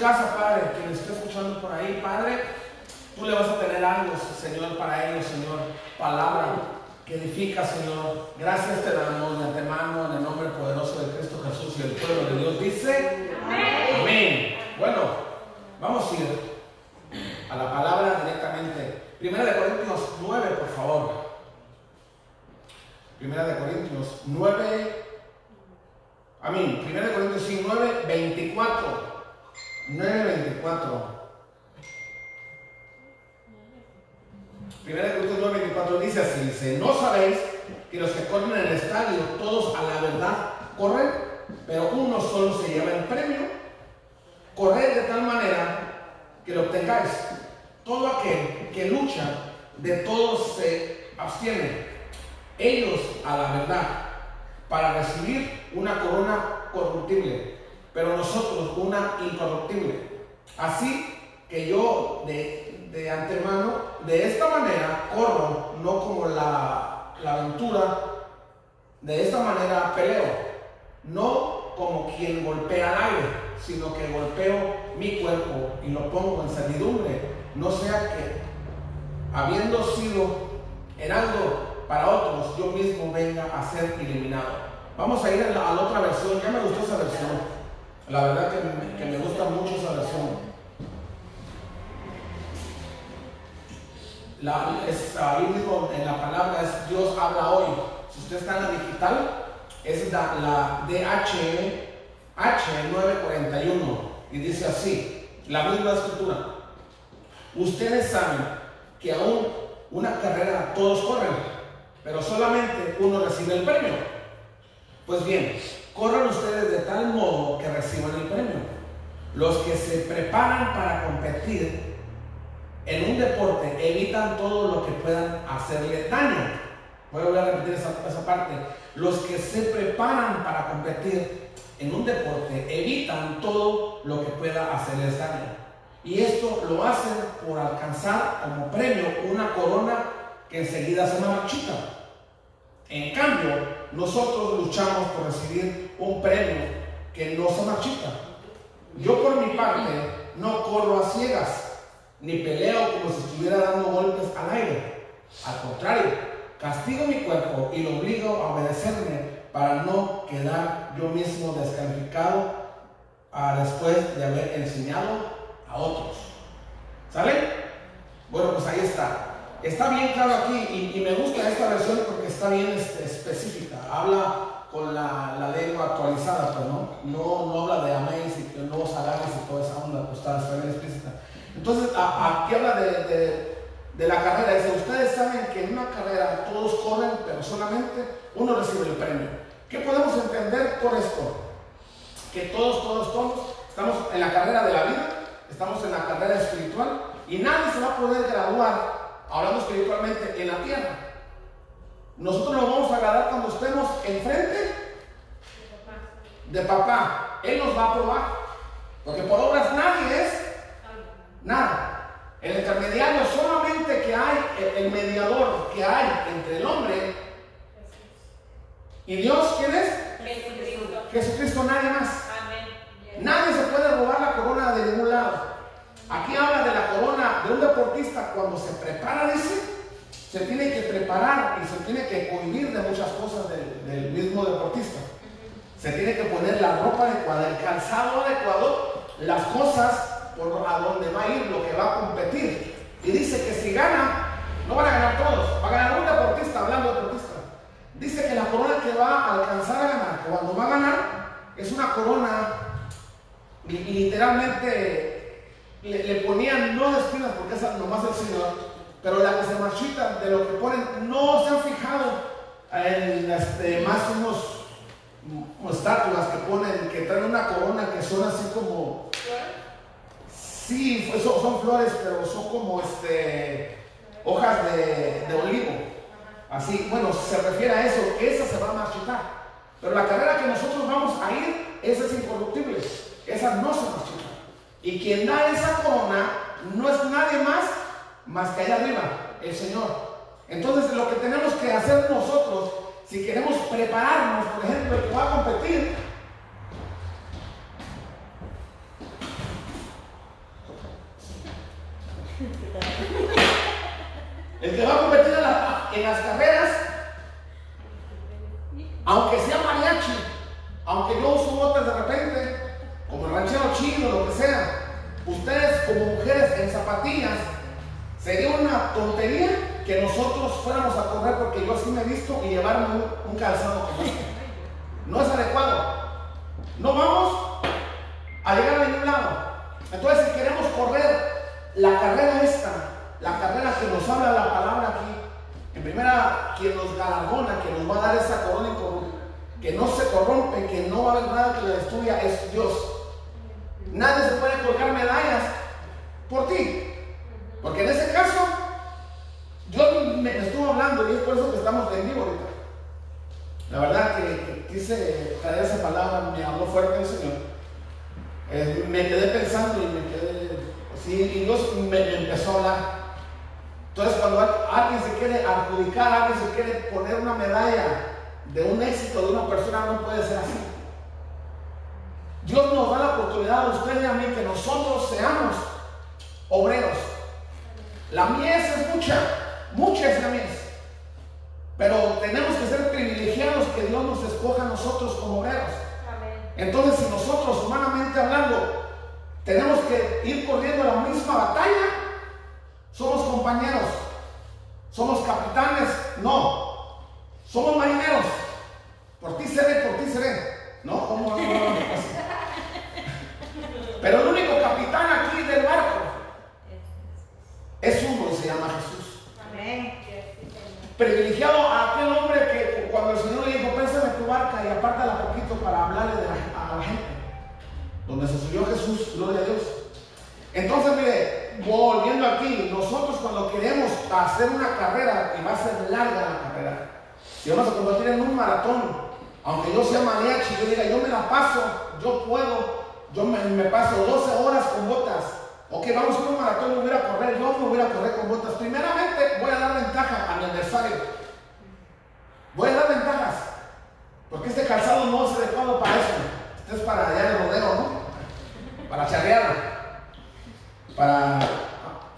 casa, Padre, quien esté escuchando por ahí, Padre, tú le vas a tener algo, Señor, para ellos, Señor. Palabra que edifica, Señor. Gracias te damos de antemano en el nombre poderoso de Cristo Jesús y el pueblo de Dios dice Amén. Amén. Bueno, vamos a ir a la palabra directamente. Primera de Corintios 9, por favor. Primera de Corintios 9. Amén. Primera de Corintios 9, 24. 9, 24. Primera Corintios 9, 24 dice así, dice, no sabéis que los que corren en el estadio, todos a la verdad corren, pero uno solo se lleva el premio. Corred de tal manera que lo obtengáis. Todo aquel que lucha, de todos se abstiene. Ellos a la verdad, para recibir una corona corruptible, pero nosotros una incorruptible. Así que yo de, de antemano, de esta manera corro, no como la, la aventura, de esta manera peleo, no como quien golpea al aire, sino que golpeo mi cuerpo y lo pongo en servidumbre, no sea que, habiendo sido heraldo para otros, yo mismo venga a ser eliminado. Vamos a ir a la, a la otra versión, ya me gustó esa versión, la verdad que me, que me gusta mucho esa versión. La, es, ahí en la palabra es Dios habla hoy. Si usted está en la digital, es la, la DH H941 y dice así, la misma escritura. Ustedes saben que aún una carrera todos corren, pero solamente uno recibe el premio. Pues bien, corran ustedes de tal modo que reciban el premio. Los que se preparan para competir en un deporte evitan todo lo que puedan hacerle daño. Voy a volver a repetir esa, esa parte. Los que se preparan para competir en un deporte evitan todo lo que pueda hacerles daño. Y esto lo hacen por alcanzar como premio una corona que enseguida se marchita. En cambio, nosotros luchamos por recibir un premio que no se marchita. Yo por mi parte no corro a ciegas, ni peleo como si estuviera dando golpes al aire. Al contrario, castigo mi cuerpo y lo obligo a obedecerme para no quedar yo mismo descalificado ah, después de haber enseñado a otros. ¿Sale? Bueno, pues ahí está. Está bien claro aquí y, me gusta esta versión porque está bien este, específica. Habla con la, la lengua actualizada, pero no, no, no habla de améis y que nuevos agarres y toda esa onda, pues está, bien explícita. Entonces, aquí habla de, de- de la carrera. Dice, ustedes saben que en una carrera todos corren, pero solamente uno recibe el premio. ¿Qué podemos entender por esto? Que todos, todos, todos estamos en la carrera de la vida, estamos en la carrera espiritual y nadie se va a poder graduar, hablando espiritualmente, en la tierra. Nosotros nos vamos a graduar cuando estemos enfrente de papá. Él nos va a probar. Porque por obras nadie es nada. El intermediario solamente que hay, el mediador que hay entre el hombre y Dios, ¿quién es? Jesucristo. Jesucristo, nadie más. Amén. Nadie se puede robar la corona de ningún lado. Aquí habla de la corona de un deportista cuando se prepara, dice, se tiene que preparar y se tiene que cohibir de muchas cosas del, mismo deportista. Se tiene que poner la ropa adecuada, el calzado adecuado, las cosas por a donde va a ir, lo que va a competir. Y dice que si gana, no van a ganar todos, va a ganar un deportista, hablando de deportista. Dice que la corona que va a alcanzar a ganar, cuando va a ganar, es una corona li- literalmente le, ponían no espinas porque esa nomás el Señor, pero la que se marchita de lo que ponen, no se han fijado en este, más unos estatuas que ponen, que traen una corona que son así como, sí, son, son flores, pero son como este, hojas de, de olivo. Así, bueno, se refiere a eso, esa se va a marchitar. Pero la carrera que nosotros vamos a ir, esa es incorruptible, esa no se marchita. Y quien da esa corona no es nadie más más que allá arriba, el Señor. Entonces lo que tenemos que hacer nosotros, si queremos prepararnos, por ejemplo, el que va a competir, el que va a competir en, la- en las carreras, aunque sea mariachi, aunque yo uso botas de repente, como el ranchero chino, lo que sea, ustedes como mujeres en zapatillas, sería una tontería que nosotros fuéramos a correr porque yo así me he visto y llevarme un, calzado como este. No es adecuado. No vamos a llegar a ningún lado. Entonces, si queremos correr la carrera esta, la carrera que nos habla la palabra aquí, en primera, quien nos galardona, que nos va a dar esa corona que no se corrompe, que no va a haber nada que la destruya, es Dios. Nadie se puede colgar medallas por ti. Porque en ese caso, Dios me, estuvo hablando y es por eso que estamos en vivo ahorita. La verdad que, quise traer esa palabra, me habló fuerte el Señor. Eh, me quedé pensando y me quedé así, y Dios me, me empezó a hablar. Entonces, cuando al- alguien se quiere adjudicar, alguien se quiere poner una medalla de un éxito de una persona, no puede ser así. Dios nos da la oportunidad a usted y a mí que nosotros seamos obreros. La mies es mucha, mucha es la mies. Pero tenemos que ser privilegiados que Dios nos escoja a nosotros como obreros. Entonces, si nosotros, humanamente hablando, tenemos que ir corriendo la misma batalla, somos compañeros, somos capitanes, no, somos marineros. Por ti seré, por ti seré. No, ¿cómo no? No, no, no, así. Pero el único capitán aquí del barco es uno y se llama Jesús. Privilegiado a aquel hombre que cuando el Señor le dijo, préstame tu barca y apártala poquito para hablarle de la- a la gente. Donde se subió Jesús, gloria a Dios. Entonces, mire, volviendo aquí, nosotros cuando queremos hacer una carrera, y va a ser larga la carrera, si vamos a convertir en un maratón, aunque yo sea mariachi, yo diga, yo me la paso, yo puedo, yo me, me paso 12 horas con botas. Ok, vamos a un maratón, yo voy a correr, yo me voy a correr con botas. Primeramente, voy a dar ventaja a mi adversario. Voy a dar ventajas. Porque este calzado no es adecuado para eso. Este es para allá el rodeo, ¿no? Para charrear. Para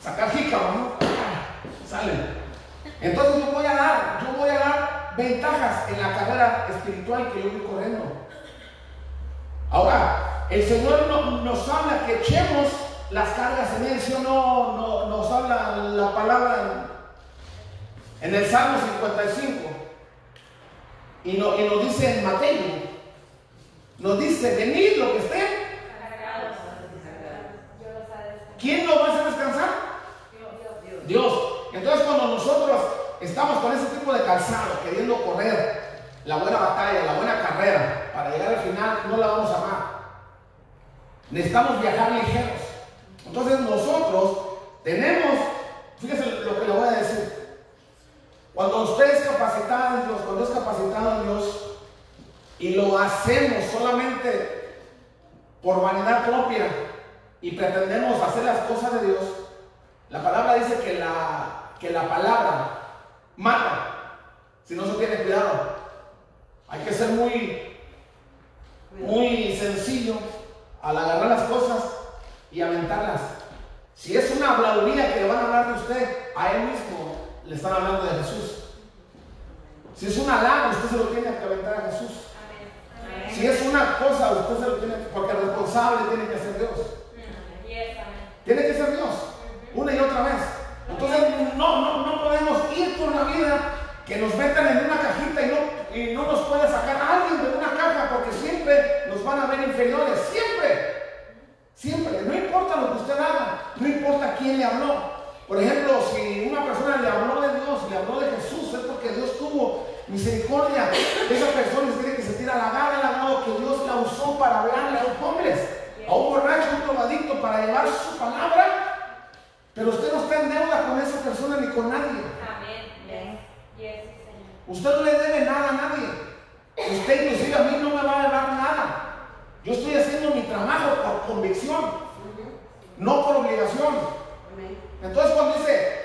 sacar jícama, ¿no? Sale. Entonces yo voy a dar, yo voy a dar ventajas en la carrera espiritual que yo voy corriendo. Ahora, el Señor no- nos habla que echemos las cargas en Él, ¿sí no? no- nos habla la palabra en, el Salmo 55. Y, no- nos dice en Mateo, nos dice, venid lo que esté. ¿Quién nos va a descansar? Dios. Entonces cuando nosotros estamos con ese tipo de calzado, queriendo correr la buena batalla, la buena carrera, para llegar al final, no la vamos a amar. Necesitamos viajar ligeros. Entonces nosotros tenemos, fíjese lo que le voy a decir. Cuando usted es capacitado en Dios, cuando es capacitado en Dios, y lo hacemos solamente por vanidad propia y pretendemos hacer las cosas de Dios, La palabra dice que la, que la palabra mata si no se tiene cuidado. Hay que ser muy, muy sencillo al agarrar las cosas y aventarlas. Si es una habladuría que le van a hablar de usted, a él mismo le están hablando de Jesús. Si es un halago, usted se lo tiene que aventar a Jesús. Si es una cosa, usted se lo tiene que, porque el responsable tiene que ser Dios. Tiene que ser Dios, una y otra vez. Entonces no, no, no podemos ir por la vida que nos metan en una cajita y no, y no nos puede sacar alguien de una caja porque siempre nos van a ver inferiores, siempre. Siempre, no importa lo que usted haga, no importa quién le habló. Por ejemplo, si una persona le habló de Dios, le habló de Jesús, es porque Dios tuvo misericordia. Esa persona tiene que sentir halagada, halagado que Dios la usó para hablarle a los hombres, a un borracho, a un drogadicto, para llevar su palabra. Pero usted no está en deuda con esa persona ni con nadie. Usted no le debe nada a nadie. Usted inclusive a mí no me va a dar nada. Yo estoy haciendo mi trabajo por convicción, no por obligación. Entonces cuando dice,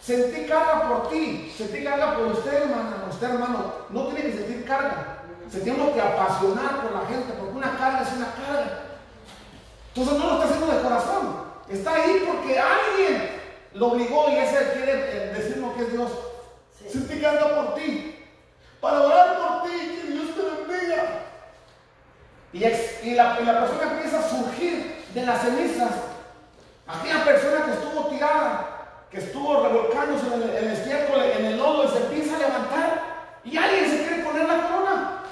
sentí carga por ti, sentí carga por usted, hermano, usted, hermano, no tiene que sentir carga. Se tiene que apasionar por la gente, porque una carga es una carga. Entonces no lo está haciendo de corazón. Está ahí porque alguien lo obligó y ese quiere decirnos que es Dios. Sentí carga por ti. Para orar por ti, que Dios te bendiga. Y, la, persona empieza a surgir de las cenizas. Aquella persona que estuvo tirada, que estuvo revolcándose en el, en en el lodo, y se empieza a levantar. Y alguien se quiere poner la corona.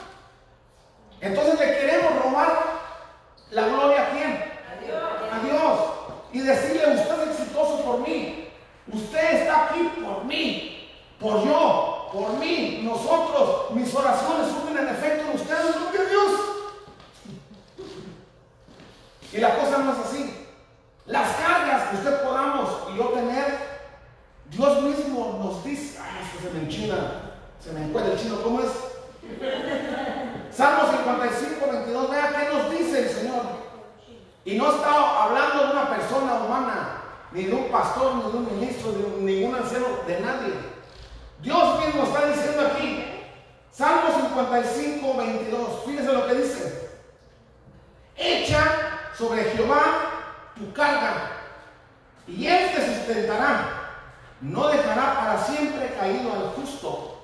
Entonces le queremos robar la gloria a quién? A Dios. A Dios. Y decirle, usted es exitoso por mí. Usted está aquí por mí. Por yo. Por mí. Nosotros. Mis oraciones surgen en efecto en ustedes. Gloria a Dios. Y la cosa no es así. Las cargas que usted podamos y yo tener, Dios mismo nos dice, ay, esto se me enchina, se me encuentra el chino, ¿cómo es? Salmo 55, 22, vea qué nos dice el Señor. Y no está hablando de una persona humana, ni de un pastor, ni de un ministro, ni de ningún anciano, de nadie. Dios mismo está diciendo aquí, Salmo 55, 22, fíjese lo que dice. Echa sobre Jehová tu carga, y él te sustentará. No dejará para siempre caído al justo.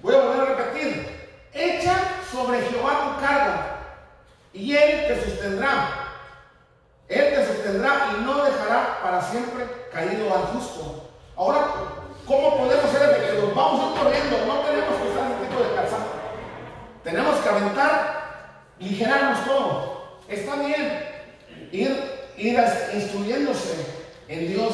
Voy a volver a repetir. Echa sobre Jehová tu carga, y él te sustendrá. Él te sustendrá y no dejará para siempre caído al justo. Ahora, ¿cómo podemos ser efectivos? Vamos a ir corriendo, no tenemos que usar ese tipo de calzado. Tenemos que aventar, ligerarnos todo. Está bien ir, ir instruyéndose en Dios.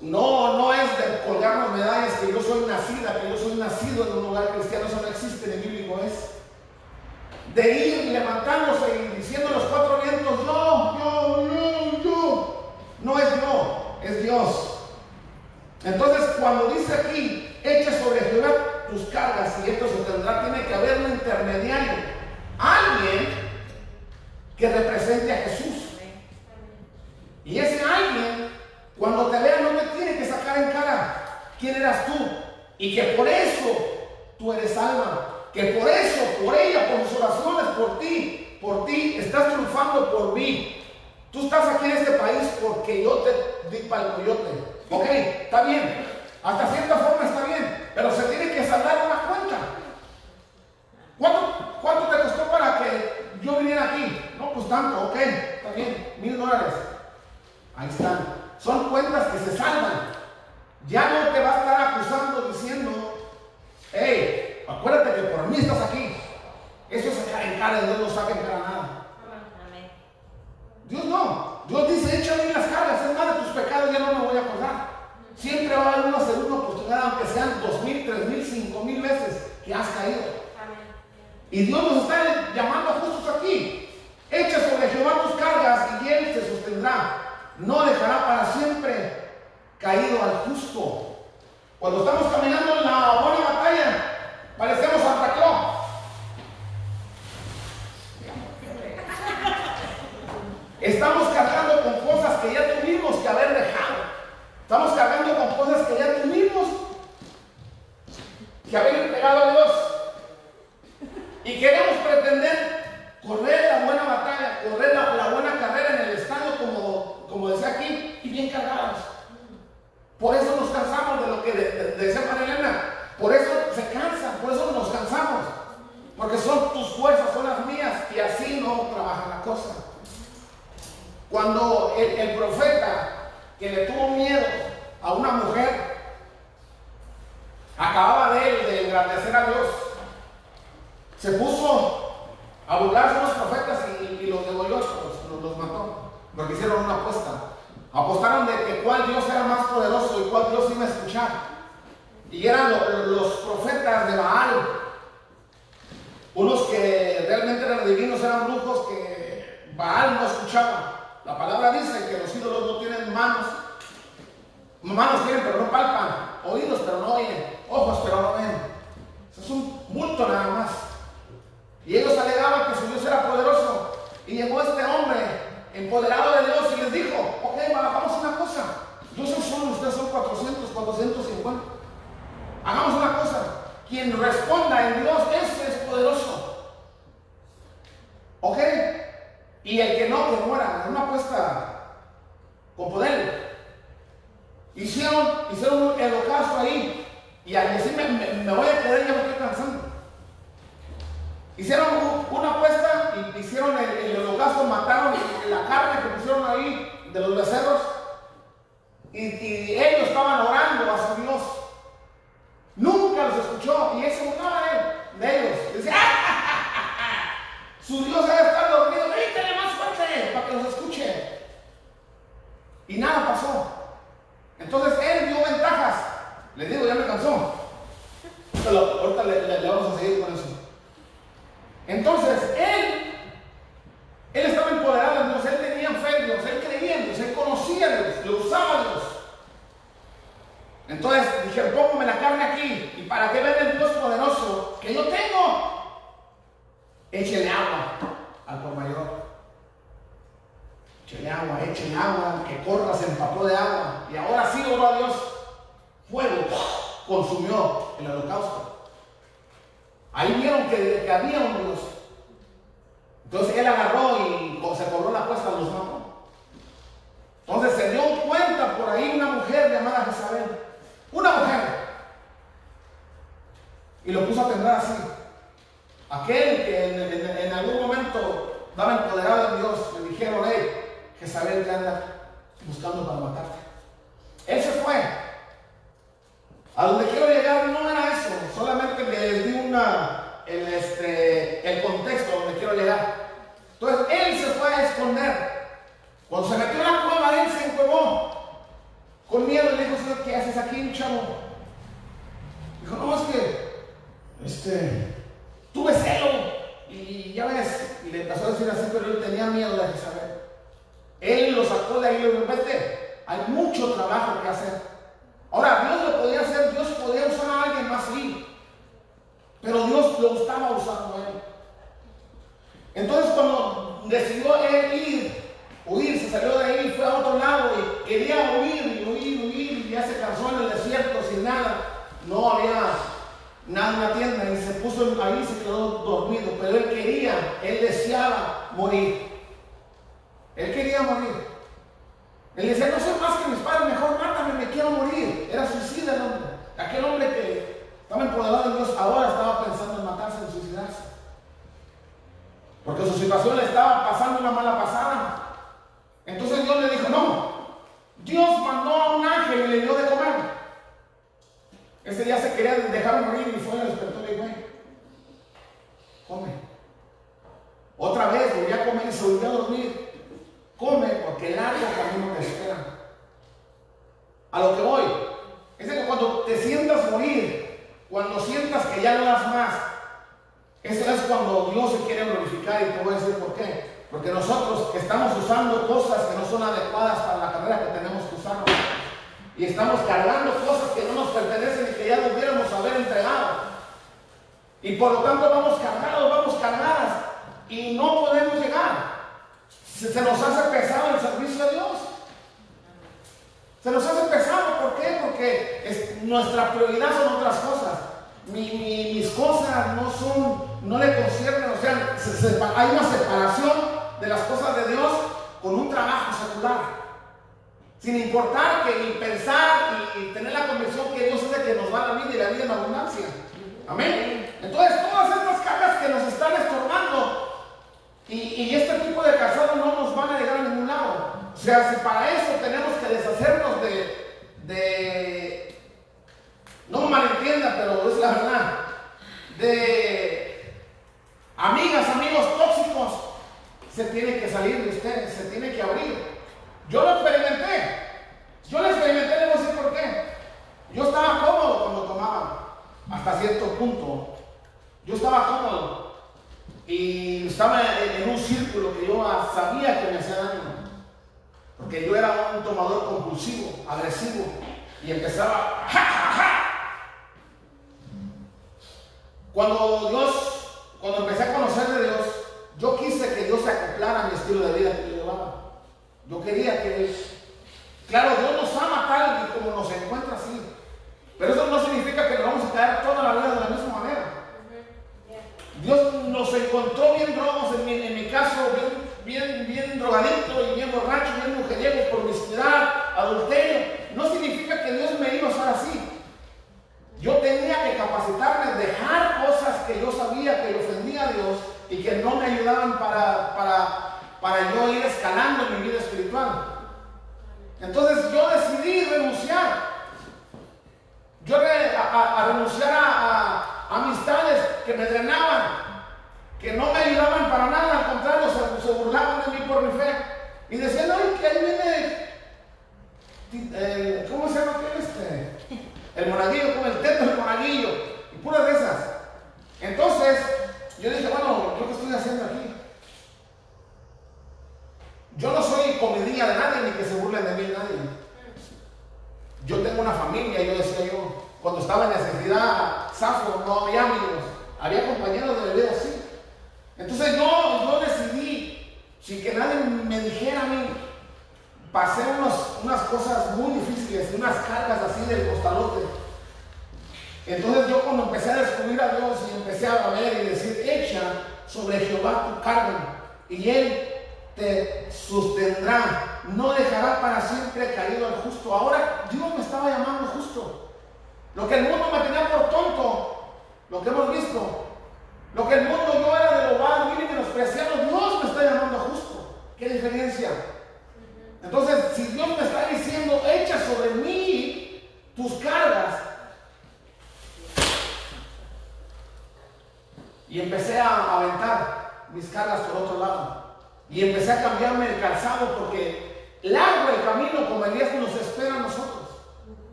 No, no es de colgarnos medallas que yo soy nacida, que yo soy nacido en un lugar cristiano, eso no existe en el bíblico, es de ir levantándose y diciendo los cuatro vientos, yo, yo, yo, yo. No es yo, es Dios. Entonces, cuando dice aquí, echa sobre Jehová tus cargas y esto se tendrá, tiene que haber un intermediario. Alguien que represente a Jesús. Y ese alguien, cuando te vea, no te tiene que sacar en cara quién eras tú. Y que por eso tú eres alma. Que por eso, por ella, por sus oraciones, por ti, por ti, estás triunfando por mí. Tú estás aquí en este país porque yo te di para el coyote. Ok, está bien. Hasta cierta forma está bien. Pero se tiene que saldar una cuenta. ¿Cuánto, ¿Cuánto te costó para que yo viniera aquí? No, pues tanto, ok, está bien, mil dólares. Ahí están. Son cuentas que se salvan. Ya no te va a estar acusando diciendo, hey, acuérdate que por mí estás aquí. Eso es sacar en cara, Dios no saca en cara nada. Dios no. Dios dice, échame las cargas, es más de tus pecados, ya no me voy a acordar. Siempre va a haber una segunda oportunidad, aunque sean dos mil, tres mil, cinco mil veces que has caído. Y Dios nos está llamando justos aquí. Echa sobre Jehová tus cargas y él te sostendrá. No dejará para siempre caído al justo. Cuando estamos caminando en la buena batalla, parecemos Santa Claus. Estamos cargando con cosas que ya tuvimos que haber dejado. Estamos cargando con cosas que ya tuvimos que haber entregado a Dios. Y queremos pretender correr la buena batalla, correr la, buena carrera en el estado, como, como decía aquí, y bien cargados. Por eso nos cansamos de lo que decía Marilena. Por eso se cansan, por eso nos cansamos. Porque son tus fuerzas, son las mías, y así no trabaja la cosa. Cuando el, profeta que le tuvo miedo a una mujer, acababa de él de engrandecer a Dios, se puso a burlarse los profetas y, los degolló, los, los mató, porque hicieron una apuesta. Apostaron de que cuál Dios era más poderoso y cuál Dios iba a escuchar. Y eran los profetas de Baal. Unos que realmente eran divinos, eran brujos que Baal no escuchaba. La palabra dice que los ídolos no tienen manos. Manos tienen, pero no palpan. Oídos, pero no oyen. Ojos, pero no ven. Es un bulto nada más. Y ellos alegaban que su Dios era poderoso. Y llegó este hombre empoderado de Dios y les dijo, ok, a una cosa. Yo soy solo, ustedes son 400, 450. Hagamos una cosa. Quien responda en Dios, ese es poderoso. ¿Ok? Y el que no, que muera. Una apuesta con poder. Hicieron, hicieron un holocausto ahí. Y al decirme, me, voy a quedar, ya me estoy cansando. Hicieron una apuesta y hicieron el, el holocausto, mataron la carne que pusieron ahí de los becerros. Y, ellos estaban orando a su Dios. Nunca los escuchó y ese burlaba de, de ellos. Decía, ¡Ah, su Dios debe estar dormido, grítele más fuerte para que los escuche. Y nada pasó. Entonces él dio ventajas. Les digo, ya me cansó. Ahorita le, vamos a seguir con eso. Entonces él, él estaba empoderado en Dios, él tenía fe en Dios, él creía en Dios, él conocía a Dios, lo usaba a Dios. Entonces dije, póngame la carne aquí. ¿Y para que vean el Dios poderoso que yo tengo? Échele agua al por mayor. Échele agua, échele agua, que corra, se empapó de agua. Y ahora sí oró a Dios. Fuego consumió el holocausto. Ahí vieron que, había un Dios. Entonces él agarró y se cobró la apuesta, los mató. Entonces se dio cuenta por ahí una mujer llamada Jezabel una mujer. Y lo puso a temblar así. Aquel que en, algún momento daba empoderado en Dios, le dijeron, hey, saber que anda buscando para matarte. Él se fue. A donde quiero llegar no era eso, solamente el, este, el contexto donde quiero llegar. Entonces él se fue a esconder. Cuando se metió en la cueva, él se encuevó. Con miedo le dijo, ¿qué haces aquí, chavo? Dijo, no, es que, este, tuve celo. Y ya ves, y le empezó a decir así, pero él tenía miedo de saber. Él lo sacó de ahí y le dijo, vete, hay mucho trabajo que hacer. Ahora, Dios lo podía hacer, Dios podía usar a alguien más ahí. Pero Dios lo estaba usando a él. Entonces, cuando decidió él ir huir, se salió de ahí, fue a otro lado y quería huir y huir, huir, y ya se cansó en el desierto sin nada. No había nada en la tienda y se puso ahí, se quedó dormido, pero él quería, él deseaba morir. Él quería morir. Él decía, no soy más que mis padres, mejor mátame, me quiero morir. Era suicida el hombre. Aquel hombre que estaba empoderado en Dios ahora estaba pensando en matarse, en suicidarse. Porque su situación le estaba pasando una mala pasada. Entonces Dios le dijo, no, Dios mandó a un ángel y le dio de comer. Ese día se quería dejar morir y fue al despertó y dijo, come. Otra vez volvió a comer y se volvió a dormir. Come porque el largo camino te espera. A lo que voy, es que cuando te sientas morir, cuando sientas que ya no das más, eso es cuando Dios se quiere glorificar y te voy a decir por qué. Porque nosotros estamos usando cosas que no son adecuadas para la carrera que tenemos que usar. Y estamos cargando cosas que no nos pertenecen y que ya debiéramos haber entregado. Y por lo tanto vamos cargados, vamos cargadas. Y no podemos llegar. Se, nos hace pesado el servicio de Dios. Se nos hace pesado, ¿por qué? Porque nuestra prioridad son otras cosas. Mis cosas no son, no le conciernen, o sea, hay una separación de las cosas de Dios con un trabajo secular. Sin importar que y pensar y tener la convicción que Dios es el que nos da la vida y la vida en abundancia. Amén. Entonces, todas estas cargas que nos Y, este tipo de calzado no nos van a llegar a ningún lado. O sea, si para eso tenemos que deshacernos de, de no me malentienda, pero es la verdad, de amigas, amigos tóxicos, se tiene que salir de ustedes, se tiene que abrir. Yo lo experimenté. Yo lo experimenté, a decir por qué. Yo estaba cómodo cuando tomaba, hasta cierto punto. Yo estaba cómodo. Y estaba en un círculo que yo sabía que me hacía daño. Porque yo era un tomador compulsivo, agresivo. Y empezaba, Cuando Dios, cuando empecé a conocer de Dios, yo quise que Dios se acoplara a mi estilo de vida que yo llevaba. Yo quería que, claro, Dios nos ama tal y como nos encuentra así. Pero eso no significa que nos vamos a caer toda la vida de la misma manera. Dios nos encontró bien drogos, en mi, en mi caso, bien, bien, bien drogadicto y bien borracho, bien mujeriego, promiscuidad, adulterio. No significa que Dios me iba a usar así. Yo tenía que capacitarme, dejar cosas que yo sabía que ofendía a Dios y que no me ayudaban para, para, para yo ir escalando mi vida espiritual. Entonces yo decidí renunciar. Yo a, renunciar a, amistades que me drenaban, que no me ayudaban para nada, al contrario, se, burlaban de mí por mi fe. Y decían, ay, que ahí viene, eh, ¿cómo se llama este? El monaguillo,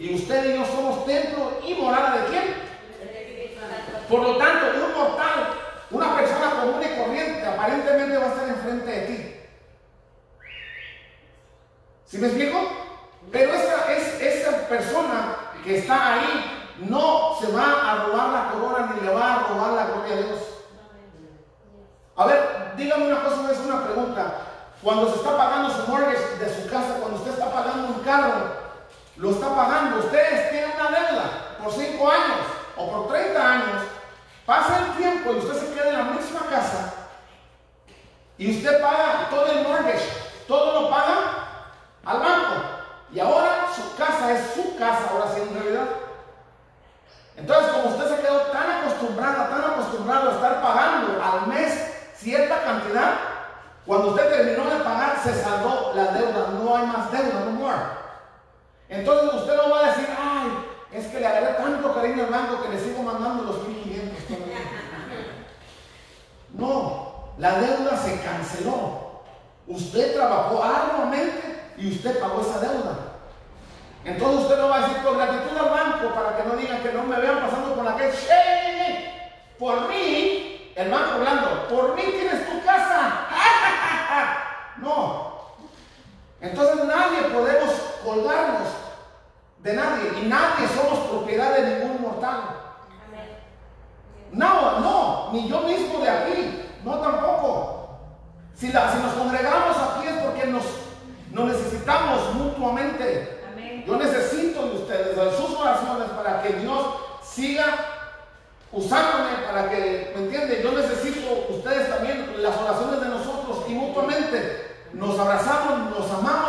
Y usted y yo somos templo y morada de quién? Por lo tanto, un mortal, una persona común y corriente, aparentemente va a estar enfrente de ti. ¿Sí me explico? Pero esa, es, esa persona que está ahí no se va a robar la corona ni le va a robar la gloria a Dios. A ver, dígame una cosa, es una pregunta. Cuando se está pagando su mortgage de su casa, cuando usted está pagando un carro, lo está pagando, ustedes tienen una deuda por 5 años o por 30 años, pasa el tiempo y usted se queda en la misma casa y usted paga todo el mortgage, todo lo paga al banco. Y ahora su casa es su casa, ahora sí en realidad. Entonces, como usted se quedó tan acostumbrada, tan acostumbrado a estar pagando al mes cierta cantidad, cuando usted terminó de pagar, se saldó la deuda, no hay más deuda, no more. Entonces usted no va a decir, ay, es que le agarré tanto cariño al banco que le sigo mandando los 1500. No, la deuda se canceló. Usted trabajó arduamente y usted pagó esa deuda. Entonces usted no va a decir por gratitud al banco para que no digan, que no me vean pasando por la calle. ¡Ey, Por mí, el banco hablando, por mí tienes tu casa. no. Entonces nadie podemos colgarnos de nadie y nadie somos propiedad de ningún mortal. No, no, ni yo mismo de aquí, no tampoco. Si, la, si nos congregamos aquí es porque nos, nos necesitamos mutuamente. Yo necesito de ustedes, de sus oraciones, para que Dios siga usándome, para que, ¿me entienden? Yo necesito ustedes también, las oraciones de nosotros y mutuamente. Nos abrazamos, nos amamos,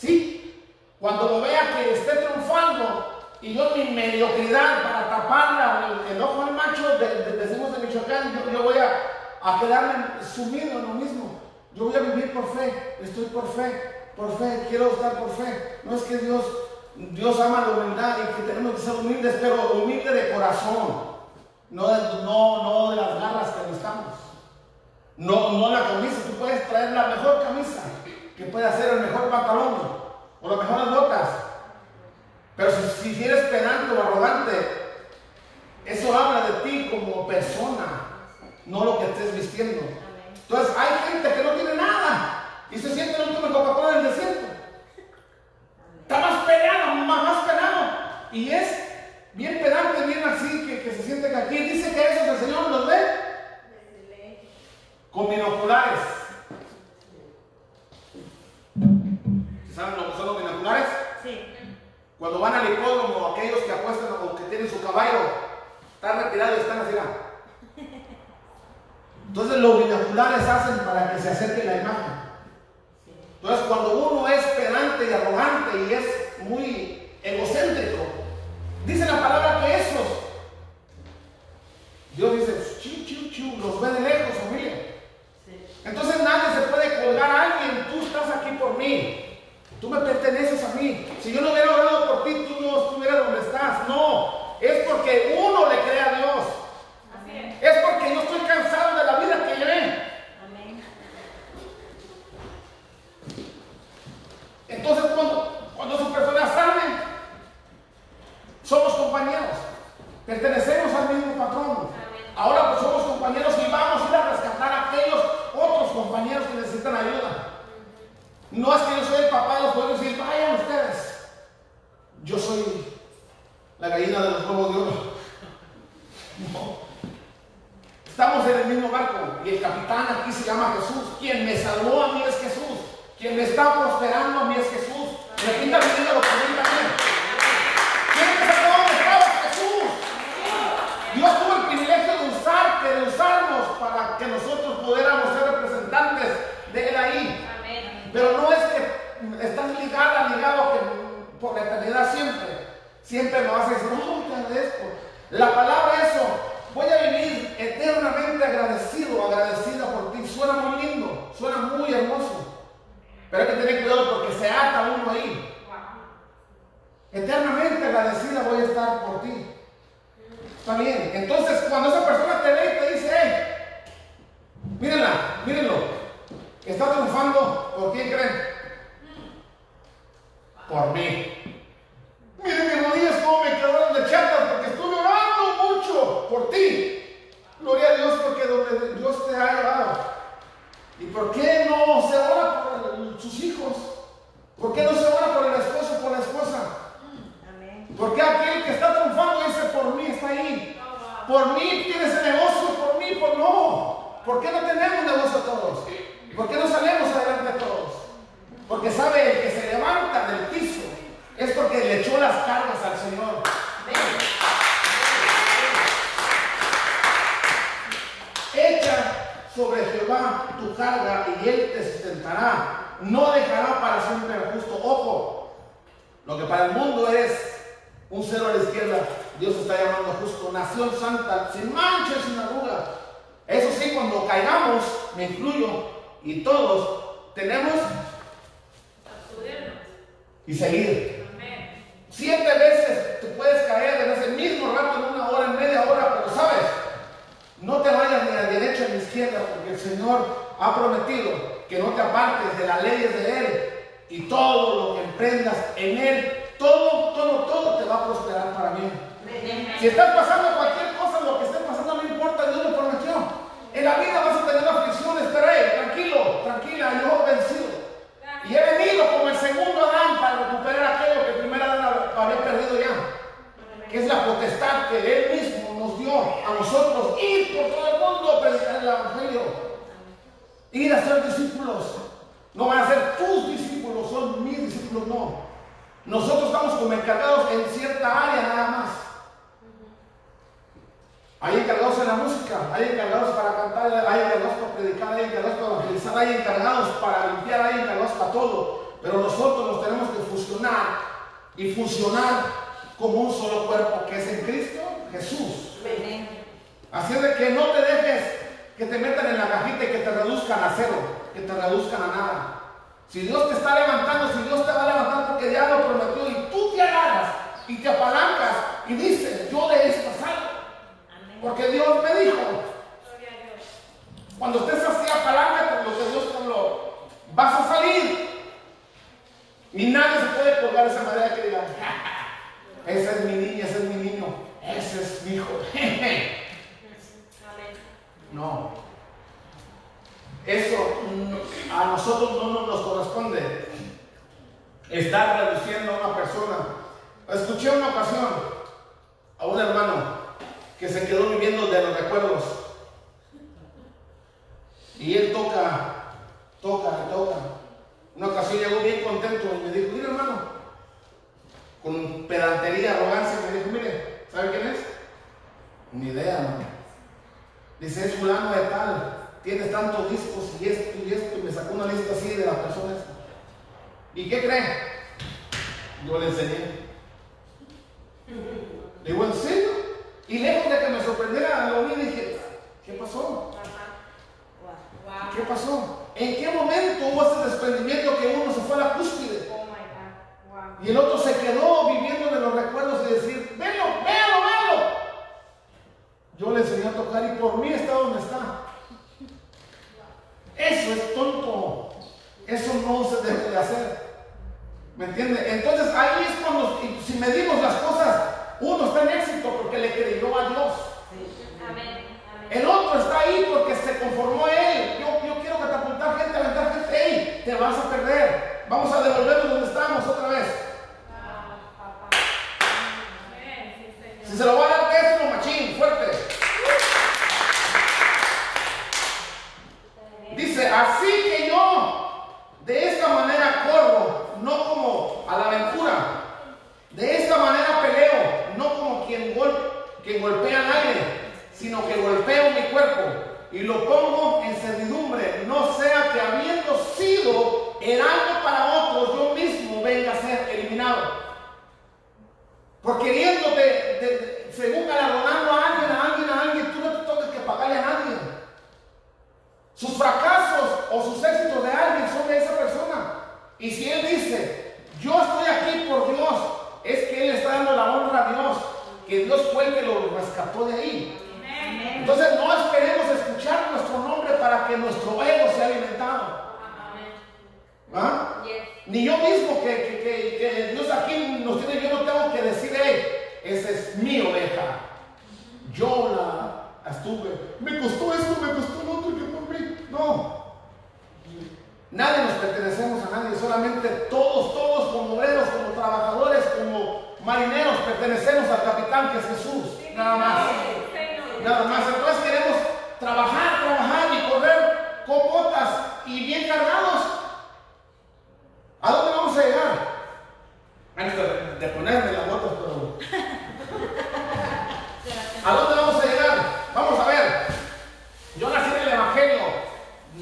¿Sí? Cuando lo vea que esté triunfando y yo mi mediocridad para tapar el, el ojo al macho, de, de, decimos de Michoacán, yo, yo voy a, quedarme sumido en lo mismo. Yo voy a vivir por fe, estoy por fe, por fe, quiero estar por fe. No es que Dios, Dios ama la humildad y que tenemos que ser humildes, pero humilde de corazón. No de, no, no de las garras que necesitamos. No, no la camisa. Tú puedes traer la mejor camisa, que puede hacer el mejor pantalón o las mejores botas. Pero si, si eres pedante o arrogante, eso habla de ti como persona, no lo que estés vistiendo. Entonces hay gente que no tiene nada y se siente el último Coca-Cola del desierto. Está más peleado, más, más. Y es bien pedante, bien así, que, que se siente que aquí dice que esos el Señor los ve con binoculares. ¿Saben lo que son los binoculares? Sí. Cuando van al hipódromo, aquellos que apuestan o que tienen su caballo, están retirados y están así. Entonces los binoculares hacen para que se acerque la imagen. Entonces cuando uno es pedante y arrogante y es muy egocéntrico, dice la palabra que esos, Dios dice, chu, chu, chu, los ve de lejos, familia. Entonces nadie se puede colgar a alguien, tú estás aquí por mí. Tú me perteneces a mí. Si yo no hubiera orado por ti, tú no estuvieras donde estás. No, es porque uno le cree a Dios. Así es. Es porque yo estoy cansado de la vida que llevé. Amén. Entonces cuando, cuando esas personas salen, somos compañeros. Pertenecemos al mismo patrón. Ahora pues somos compañeros y vamos a ir a rescatar a aquellos otros compañeros que necesitan ayuda. No es que yo soy el papá de los pueblos y decir, vayan ustedes. Yo soy la gallina de los huevos de oro. No. Estamos en el mismo barco y el capitán aquí se llama Jesús. Quien me salvó a mí es Jesús. Quien me está prosperando a mí es Jesús. Repita conmigo lo que estás por la eternidad siempre. Siempre vas a decir, oh, te agradezco. La palabra eso, voy a vivir eternamente agradecido, agradecida por ti. Suena muy lindo, suena muy hermoso. Pero hay que tener cuidado porque se ata uno ahí. Eternamente agradecida voy a estar por ti. Está bien. Entonces, cuando esa persona te ve y te dice, hey, mírenla, mírenlo, está triunfando, ¿por quién creen? Por mí. Miren mis rodillas cómo me quedaron de chatas porque estuve orando mucho por ti. Gloria a Dios porque donde Dios te ha llevado. ¿Y por qué no se ora por sus hijos? ¿Por qué no se ora por el esposo, por la esposa? Porque aquel que está triunfando dice, por mí está ahí. Por mí tienes el negocio, por mí, por no. ¿Por qué no tenemos negocio todos? ¿Por qué no salimos adelante todos? Porque sabe el que se levanta del piso es porque le echó las cargas al Señor. Echa sobre Jehová tu carga y él te sustentará. No dejará para siempre el justo. Ojo, lo que para el mundo es un cero a la izquierda, Dios está llamando justo, nación santa, sin mancha, sin arruga. Eso sí, cuando caigamos, me incluyo, y todos tenemos y seguir. Siete veces tú puedes caer en ese mismo rato, en una hora, en media hora, pero sabes, no te vayas ni a la derecha ni a la izquierda, porque el Señor ha prometido que no te apartes de las leyes de Él y todo lo que emprendas en Él todo, todo, todo te va a prosperar para mí. Si estás pasando cualquier cosa, lo que esté pasando no importa, Dios lo prometió. En la vida vas a tener aflicciones, pero tranquilo, tranquila, yo he vencido. Y he venido como el segundo Adán para recuperar aquello que el primer Adán había perdido ya. Que es la potestad que Él mismo nos dio a nosotros. Ir por todo el mundo a predicar el Evangelio. Ir a ser discípulos. No van a ser tus discípulos, son mis discípulos, no. Nosotros estamos como encargados en cierta área nada más. Hay encargados en la música, hay encargados para cantar, hay encargados para predicar, hay encargados para evangelizar, hay encargados para limpiar, hay encargados para todo. Pero nosotros nos tenemos que fusionar y funcionar como un solo cuerpo que es en Cristo Jesús. Así de que no te dejes que te metan en la cajita y que te reduzcan a cero, que te reduzcan a nada. Si Dios te está levantando, si Dios te va a levantar porque ya lo prometió y tú te agarras y te apalancas y dices, yo de esta salgo. Porque Dios me dijo, cuando estés así apaláncate lo que Dios te habló, vas a salir. Y nadie se puede colgar de esa manera que diga, esa es mi niña, ese es mi niño, ese es mi hijo. no. Eso a nosotros no nos corresponde estar reduciendo a una persona. Escuché una ocasión a un hermano que se quedó viviendo de los recuerdos. Y él toca, toca y toca. Una ocasión llegó bien contento y me dijo, mire hermano, con pedantería, arrogancia, me dijo, mire, ¿sabe quién es? Ni idea, hermano. Dice, es fulano de tal tienes tantos discos y esto y esto, y me sacó una lista así de las personas. ¿Y qué creen? Yo le enseñé. Le digo, ¿en serio? Y lejos de que me sorprendiera, lo vi y dije, ¿qué pasó? ¿Qué pasó? ¿En qué momento hubo ese desprendimiento que uno se fue a la cúspide? Oh y el otro se quedó viviendo de los recuerdos y decir, véalo, véalo, véalo. Yo le enseñé a tocar y por mí está donde está. Eso es tonto. Eso no se debe de hacer. ¿Me entiende? Entonces ahí es cuando, si medimos las cosas, uno está en éxito porque le creyó a Dios. El otro está ahí porque se conformó a él. Yo, yo quiero catapultar gente, aventar gente. ¡Ey! Te vas a perder. Vamos a devolvernos donde estamos otra vez. Si se lo va a dar peso, machín, fuerte. Dice, así que yo de esta manera corro, no como a la aventura. De esta manera que golpean aire, sino que golpeo mi cuerpo y lo pongo en servidumbre, no sea que habiendo sido el heraldo para otros, yo mismo venga a ser eliminado. Por queriéndote, según galardonando a alguien, a alguien, a alguien, tú no te toques que pagarle a nadie. Sus fracasos o sus éxitos de alguien son de esa persona. Y si él dice, yo estoy aquí por Dios, es que él está dando la honra a Dios que Dios fue el que lo rescató de ahí. Entonces no esperemos escuchar nuestro nombre para que nuestro ego sea alimentado. ¿Ah? Ni yo mismo que, Dios aquí nos tiene, yo no tengo que decir, hey, esa es mi oveja. Yo la estuve, me costó esto, me costó lo otro, yo por mí. No. Nadie nos pertenecemos a nadie, solamente todos, todos como obreros, como trabajadores, como marineros, pertenecemos al capitán que es Jesús. Nada más. Nada más. Entonces queremos trabajar, trabajar y correr con botas y bien cargados. ¿A dónde vamos a llegar? Antes de, ponerme las botas, pero. ¿A dónde vamos a llegar? Vamos a ver. Yo nací en el Evangelio.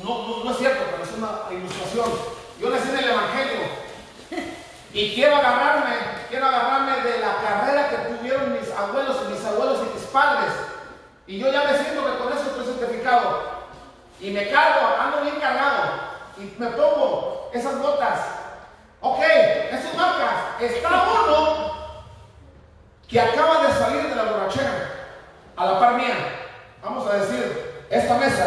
No, no, es cierto, pero es una ilustración. Yo nací en el Evangelio. Y quiero agarrarme de la carrera que tuvieron mis abuelos y mis abuelos y mis padres y yo ya me siento que con eso estoy certificado. Y me cargo, ando bien cargado. Y me pongo esas botas. Ok, esas marcas. Está uno que acaba de salir de la borrachera. A la par mía. Vamos a decir, esta mesa.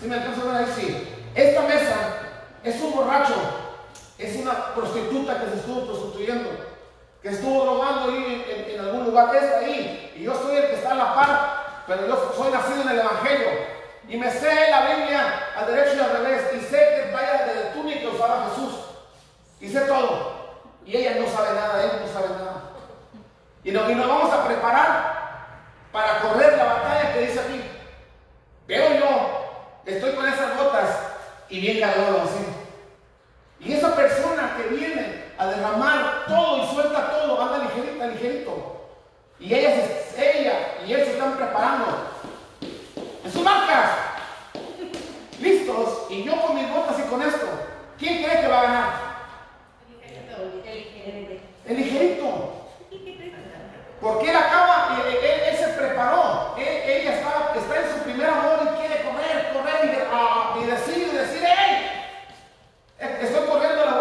Si me alcanza a sí. Esta mesa es un borracho. Es una prostituta que se estuvo prostituyendo. Que estuvo robando ahí en, en algún lugar. Está ahí. Y yo soy el que está a la par pero yo soy nacido en el Evangelio y me sé la Biblia al derecho y al revés y sé que vaya de túnica que Jesús y sé todo. Y ella no sabe nada, él no sabe nada. Y, no, y nos vamos a preparar para correr la batalla que dice aquí. Veo yo, estoy con esas botas y bien cargado así. Y esa persona que viene a derramar todo y suelta todo, anda ligerito, ligerito. Y ella, ella y él se están preparando en sus marcas. Listos. Y yo con mis botas y con esto. ¿Quién cree que va a ganar? El ligerito. Porque él acaba, él, él, se preparó. ella está, está en su primer amor y quiere correr, correr y, uh, y decir, y decir, ¡hey! Estoy corriendo la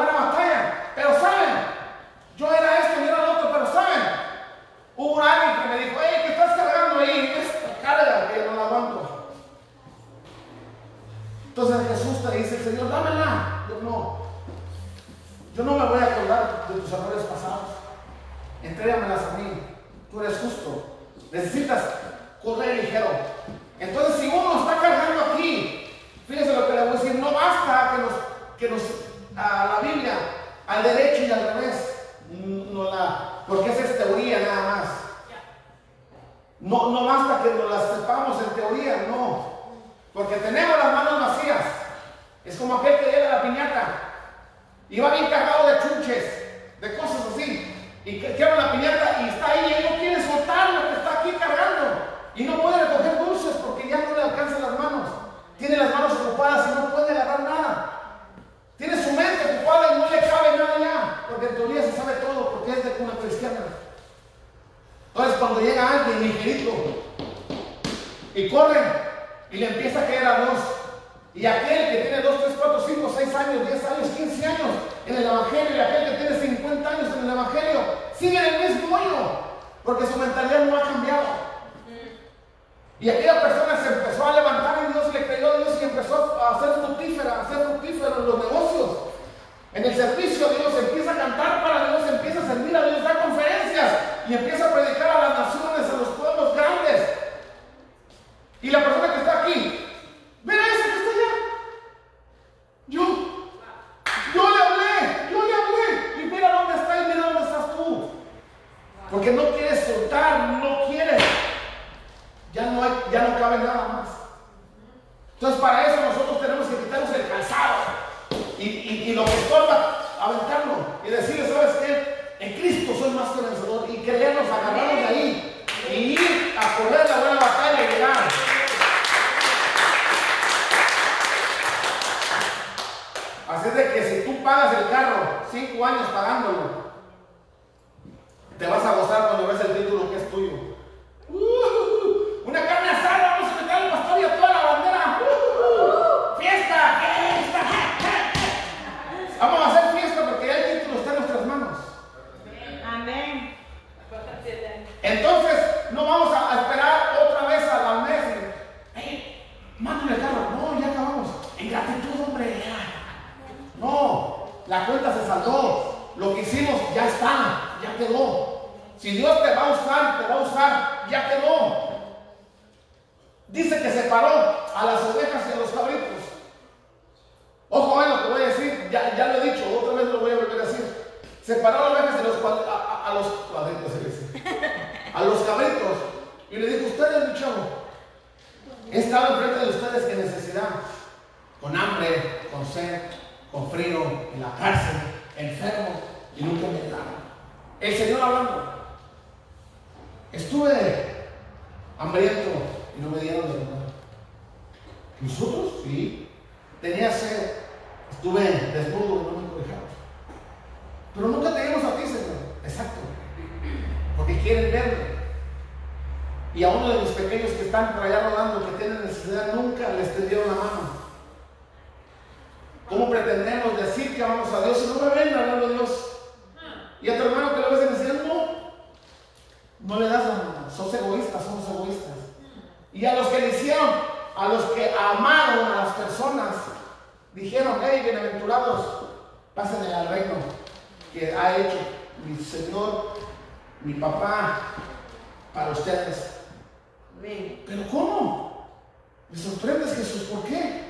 Me sorprendes Jesús, ¿por qué?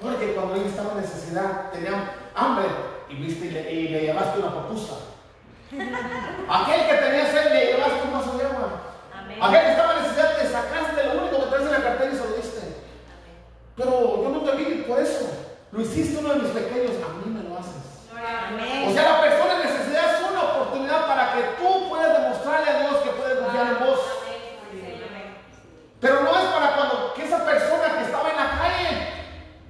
Porque cuando él estaba en necesidad, tenía hambre y, viste, y, le, y le llevaste una papusa. Aquel que tenía sed, le llevaste un vaso de agua. Amén. Aquel que estaba en necesidad, te sacaste lo único que traes en la cartera y se lo diste. Pero yo no te vi por eso. Lo hiciste uno de mis pequeños, a mí me lo haces. Amén. O sea, la persona en necesidad es una oportunidad para que tú puedas demostrarle a Dios que puedes confiar en vos. Pero no es para cuando que esa persona que estaba en la calle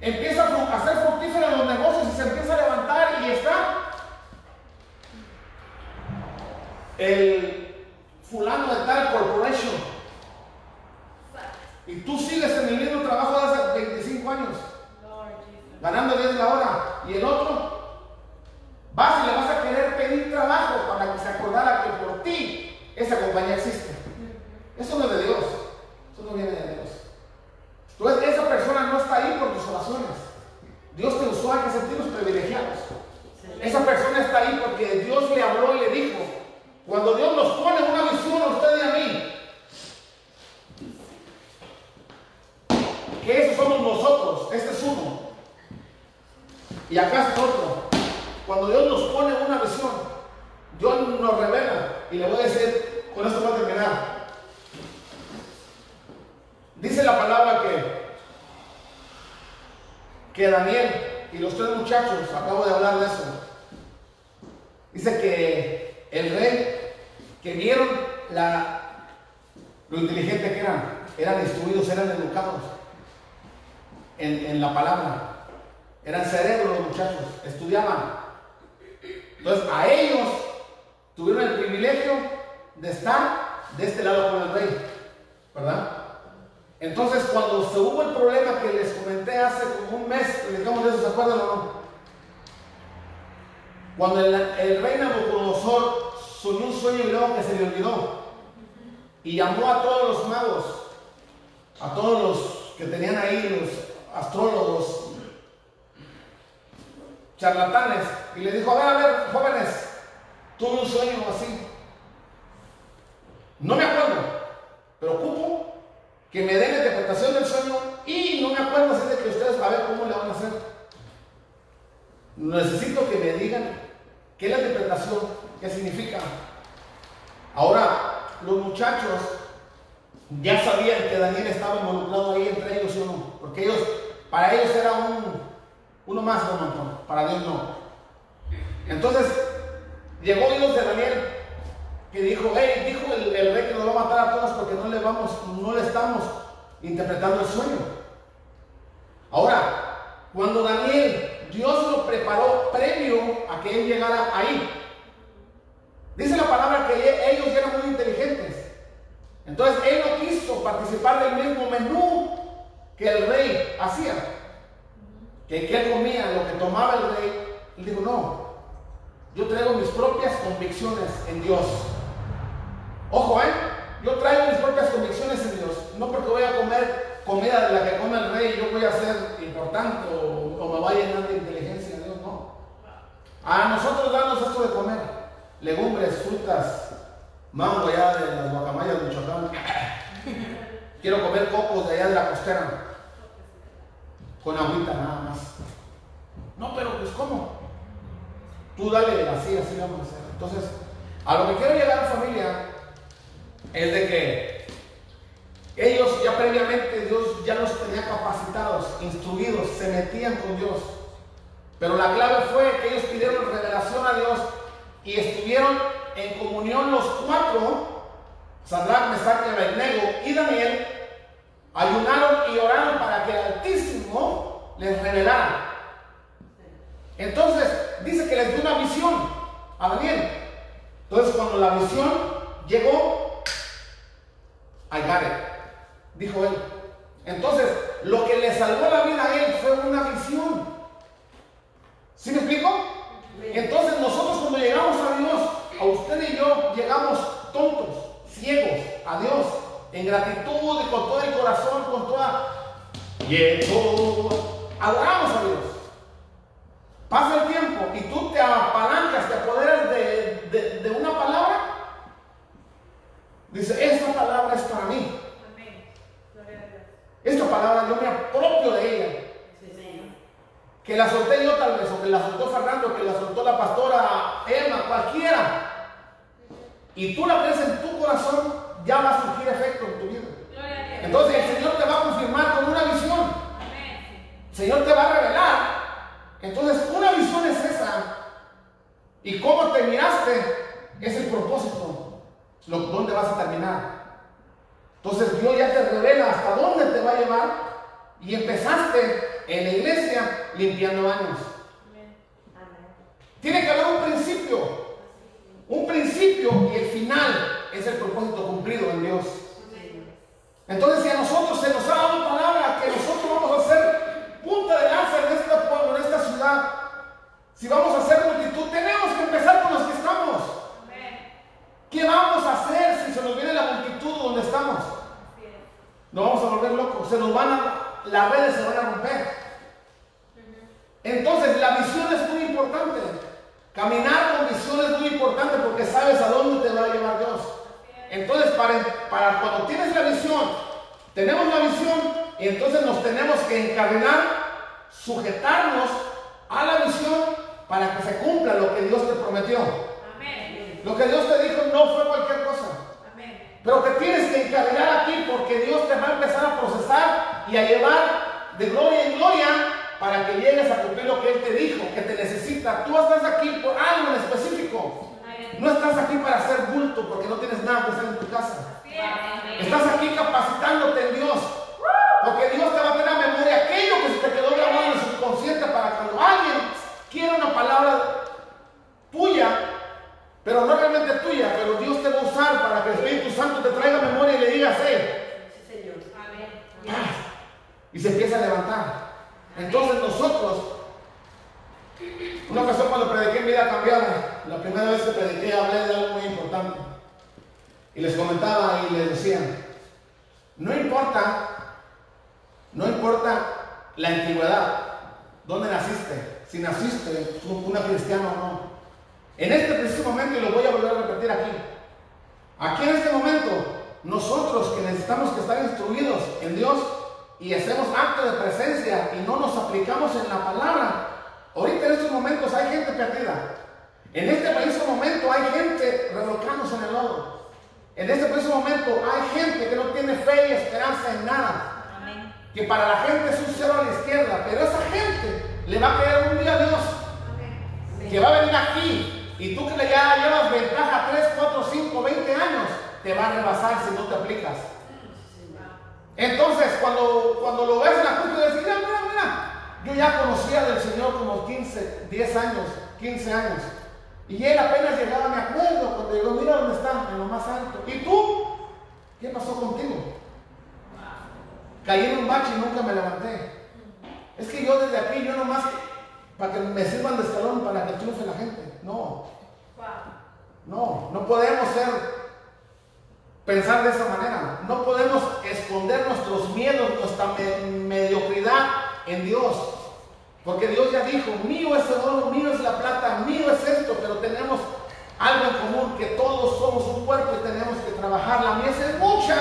empieza a ser fructífera en los negocios y se empieza a levantar y está el fulano de tal corporation y tú sigues en el mismo trabajo de hace 25 años ganando 10 la hora y el otro vas y le vas a querer pedir trabajo para que se acordara que por ti esa compañía existe. Eso no es de Dios, eso no viene de Dios. Entonces esa persona no está ahí por tus oraciones. Dios te usó, hay que sentirnos privilegiados. Esa persona está ahí porque Dios le habló y le dijo, cuando Dios nos pone una visión a usted y a mí, que esos somos nosotros, este es uno, y acá es otro. Cuando Dios nos pone una visión, Dios nos revela, y le voy a decir, con esto voy a terminar. Dice la palabra que, que Daniel y los tres muchachos, acabo de hablar de eso, dice que el rey, que vieron la, lo inteligente que eran, eran instruidos, eran educados en, en la palabra, eran cerebros los muchachos, estudiaban. Entonces a ellos tuvieron el privilegio de estar de este lado con el rey, ¿verdad? Entonces, cuando se hubo el problema que les comenté hace como un mes, platicamos de eso, ¿se acuerdan o no? Cuando el, el rey Nabucodonosor soñó un sueño y luego que se le olvidó, y llamó a todos los magos, a todos los que tenían ahí, los astrólogos, charlatanes, y le dijo, a ver, a ver, jóvenes, tuve un sueño así. No me acuerdo, pero ocupo que me den la interpretación del sueño y no me acuerdo así de que ustedes a ver cómo le van a hacer. Necesito que me digan qué es la interpretación, qué significa. Ahora, los muchachos ya sabían que Daniel estaba involucrado ahí entre ellos y uno, porque ellos, para ellos era un, uno más un montón, para Dios no. Entonces, llegó Dios de Daniel que dijo, hey, dijo el, rey que nos va a matar a todos porque no le vamos, no le estamos interpretando el sueño. Ahora, cuando Daniel, Dios lo preparó previo a que él llegara ahí. Dice la palabra que e- ellos eran muy inteligentes. Entonces él no quiso participar del mismo menú que el rey hacía. Que, que él comía, lo que tomaba el rey. Él dijo, no, yo traigo mis propias convicciones en Dios. Ojo, ¿eh? Yo traigo mis propias convicciones en Dios. No porque voy a comer comida de la que come el rey, yo voy a ser importante o, o me va a llenar de inteligencia. Dios no. A nosotros danos esto de comer. Legumbres, frutas, mango allá de las guacamayas de Michoacán. Quiero comer cocos de allá de la costera. Con agüita nada más. No, pero pues ¿cómo? Tú dale así, así vamos a hacer. Entonces, a lo que quiero llegar familia es de que ellos ya previamente Dios ya los tenía capacitados, instruidos, se metían con Dios. Pero la clave fue que ellos pidieron revelación a Dios y estuvieron en comunión los cuatro, Sadrach, Mesach Abednego y Daniel, ayunaron y oraron para que el Altísimo les revelara. Entonces, dice que les dio una visión a Daniel. Entonces, cuando la visión llegó, I got it, dijo él. Entonces, lo que le salvó la vida a él fue una visión. ¿Sí me explico? Entonces, nosotros cuando llegamos a Dios, a usted y yo llegamos tontos, ciegos a Dios, en gratitud y con todo el corazón, con toda. Llego. Adoramos a Dios. Pasa el tiempo y tú te apalancas, te apoderas de, de- de una palabra. Dice, esta palabra es para mí. Esta palabra yo me apropio de ella. Que la solté yo tal vez, o que la soltó Fernando, que la soltó la pastora Emma, cualquiera. Y tú la crees en tu corazón, ya va a surgir efecto en tu vida. Entonces el Señor te va a confirmar con una visión. El Señor te va a revelar. Entonces una visión es esa. Y cómo te miraste es el propósito. ¿Dónde vas a terminar? Entonces Dios ya te revela hasta dónde te va a llevar. Y empezaste en la iglesia limpiando baños. Tiene que haber un principio. Un principio y el final es el propósito cumplido en Dios. Entonces, si a nosotros se nos ha dado palabra que nosotros vamos a ser punta de lanza en este pueblo, en esta ciudad, si vamos a ser multitud, tenemos que empezar con los que estamos. ¿Qué vamos a hacer si se nos viene la multitud donde estamos? Nos vamos a volver locos, se nos van a, las redes se van a romper. Entonces, la visión es muy importante. Caminar con visión es muy importante porque sabes a dónde te va a llevar Dios. Entonces, para, para cuando tienes la visión, tenemos la visión y entonces nos tenemos que encarnar, sujetarnos a la visión para que se cumpla lo que Dios te prometió. Lo que Dios te dijo no fue cualquier cosa. Pero te tienes que encargar aquí porque Dios te va a empezar a procesar y a llevar de gloria en gloria para que llegues a cumplir lo que Él te dijo, que te necesita. Tú estás aquí por algo en específico. No estás aquí para hacer bulto porque no tienes nada que hacer en tu casa. Estás aquí capacitándote en Dios. Porque Dios te va a tener a memoria aquello que se te quedó grabado en el subconsciente para cuando alguien quiera una palabra tuya, pero no realmente tuya, pero Dios te va a usar para que el Espíritu Santo te traiga memoria y le digas, hey, y se empieza a levantar. Entonces nosotros, una ocasión cuando prediqué en vida cambiada, la primera vez que prediqué hablé de algo muy importante. Y les comentaba y les decía, no importa, no importa la antigüedad, dónde naciste, si naciste una cristiana o no. En este preciso momento, y lo voy a volver a repetir aquí, aquí en este momento, nosotros que necesitamos que estar instruidos en Dios y hacemos acto de presencia y no nos aplicamos en la palabra, ahorita en estos momentos hay gente perdida. En este preciso momento hay gente revolcándose en el lodo. En este preciso momento hay gente que no tiene fe y esperanza en nada. Que para la gente es un cero a la izquierda, pero esa gente le va a creer un día a Dios. Que va a venir aquí y tú que le ya llevas ventaja 3, 4, 5, 20 años, te va a rebasar si no te aplicas. Entonces, cuando, cuando lo ves en la cruz, dices, mira, mira, mira, yo ya conocía del Señor como 15, 10 años, 15 años. Y él apenas llegaba, me acuerdo, cuando lo más alto. ¿Y tú? ¿Qué pasó contigo? Caí en un bache y nunca me levanté. Es que yo desde aquí, yo nomás, para que me sirvan de escalón para que triunfe la gente. No. No, no podemos ser, pensar de esa manera. No podemos esconder nuestros miedos, nuestra mediocridad en Dios. Porque Dios ya dijo, mío es el oro, mío es la plata, mío es esto, pero tenemos algo en común, que todos somos un cuerpo y tenemos que trabajar. La mies es mucha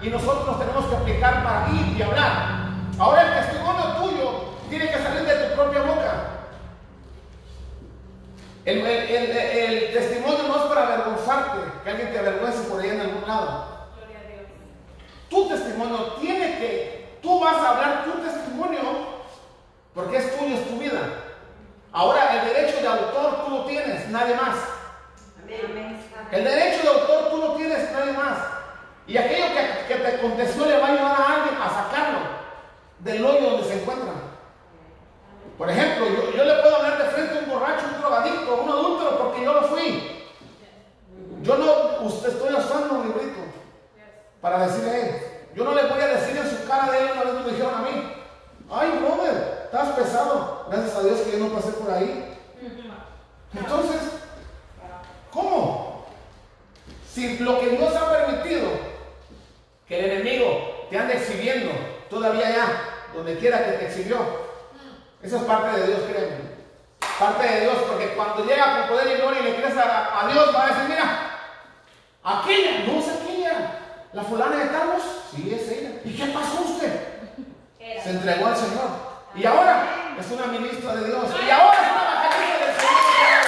y nosotros nos tenemos que aplicar para ir y hablar. Ahora el testimonio tuyo tiene que salir de tu propia El, testimonio no es para avergonzarte, que alguien te avergüence por ahí en algún lado. Tu testimonio tiene que, tú vas a hablar tu testimonio porque es tuyo, es tu vida. Ahora el derecho de autor tú lo tienes, nadie más. El derecho de autor tú lo tienes, nadie más. Y aquello que, que te aconteció le va a ayudar a alguien a sacarlo del hoyo donde se encuentra. Por ejemplo, yo, le puedo hablar de frente a un borracho, un drogadicto, un adúltero, porque yo lo fui. Yo no, usted estoy usando un librito para decirle a él. Yo no le voy a decir en su cara de él, una vez me dijeron a mí, ay, brother, estás pesado. Gracias a Dios que yo no pasé por ahí. Entonces, ¿cómo? Si lo que Dios ha permitido, que el enemigo te ande exhibiendo, todavía ya, donde quiera que te exhibió, esa es parte de Dios, créeme. Parte de Dios, porque cuando llega con poder y gloria y le crees a, Dios, va a decir, mira, aquella, no es aquella, la fulana de Carlos, sí es ella. ¿Y qué pasó usted? Se entregó al Señor. Y ahora es una ministra de Dios. Y ahora es una evangelista del Señor.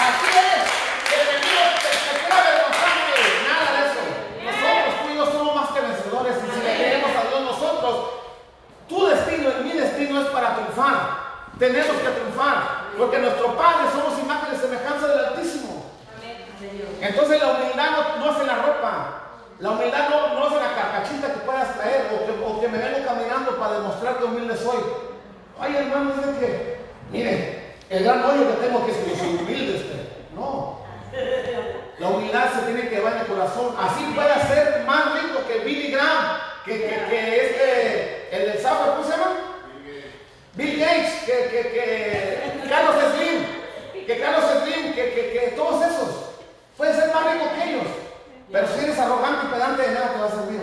Así es. El enemigo te, te quiere avergonzar nada de eso. Nosotros, tú y yo somos más que vencedores. Y si le queremos a Dios nosotros, tu destino destino es para triunfar. Tenemos que triunfar. Porque nuestro Padre somos imágenes y semejanza del Altísimo. Entonces la humildad no, es en la ropa. La humildad no, es en la carcachita que puedas traer o que, me vengo caminando para demostrar que humilde soy. Ay, hermano, que, mire, el gran hoyo que tengo que es que soy humilde usted. No. La humildad se tiene que llevar en el corazón. Así puede ser más rico que Billy Graham, que, que, que este el del software, ¿cómo se llama? Bill Gates, que, que, que Carlos Slim, que Carlos Slim, que, que, todos esos pueden ser más ricos que ellos. Pero si eres arrogante y pedante, de nada te va a servir.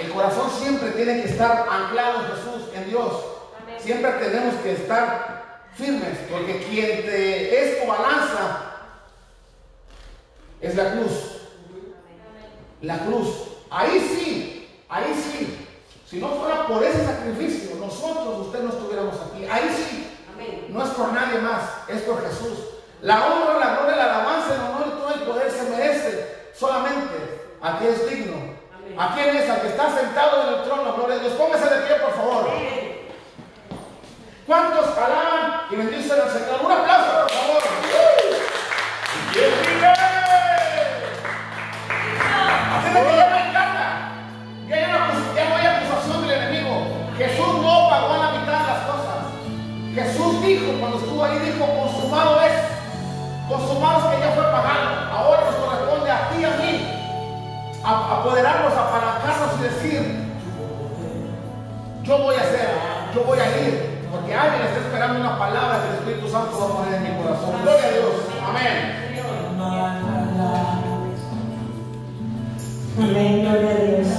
El corazón siempre tiene que estar anclado en Jesús, en Dios. Siempre tenemos que estar firmes, porque quien te es tu balanza es la cruz. La cruz. Ahí sí, ahí sí. Si no fuera por ese sacrificio, nosotros, usted no estuviéramos aquí. Ahí sí. No es por nadie más, es por Jesús. La honra, la gloria, la alabanza, el honor y todo el poder se merece solamente a quien es digno. ¿A quién es? Al que está sentado en el trono, gloria a Dios. Póngase de pie, por favor. ¿Cuántos alaban y bendicen al Señor? Un aplauso, por favor. Así que ya Los sumados que ya fue pagado, ahora nos corresponde a ti y a mí apoderarnos a y decir, yo voy a hacer, yo voy a ir, porque alguien está esperando una palabra que el Espíritu Santo va a poner en mi corazón. Gloria a Dios. Amén. Amén, gloria a Dios.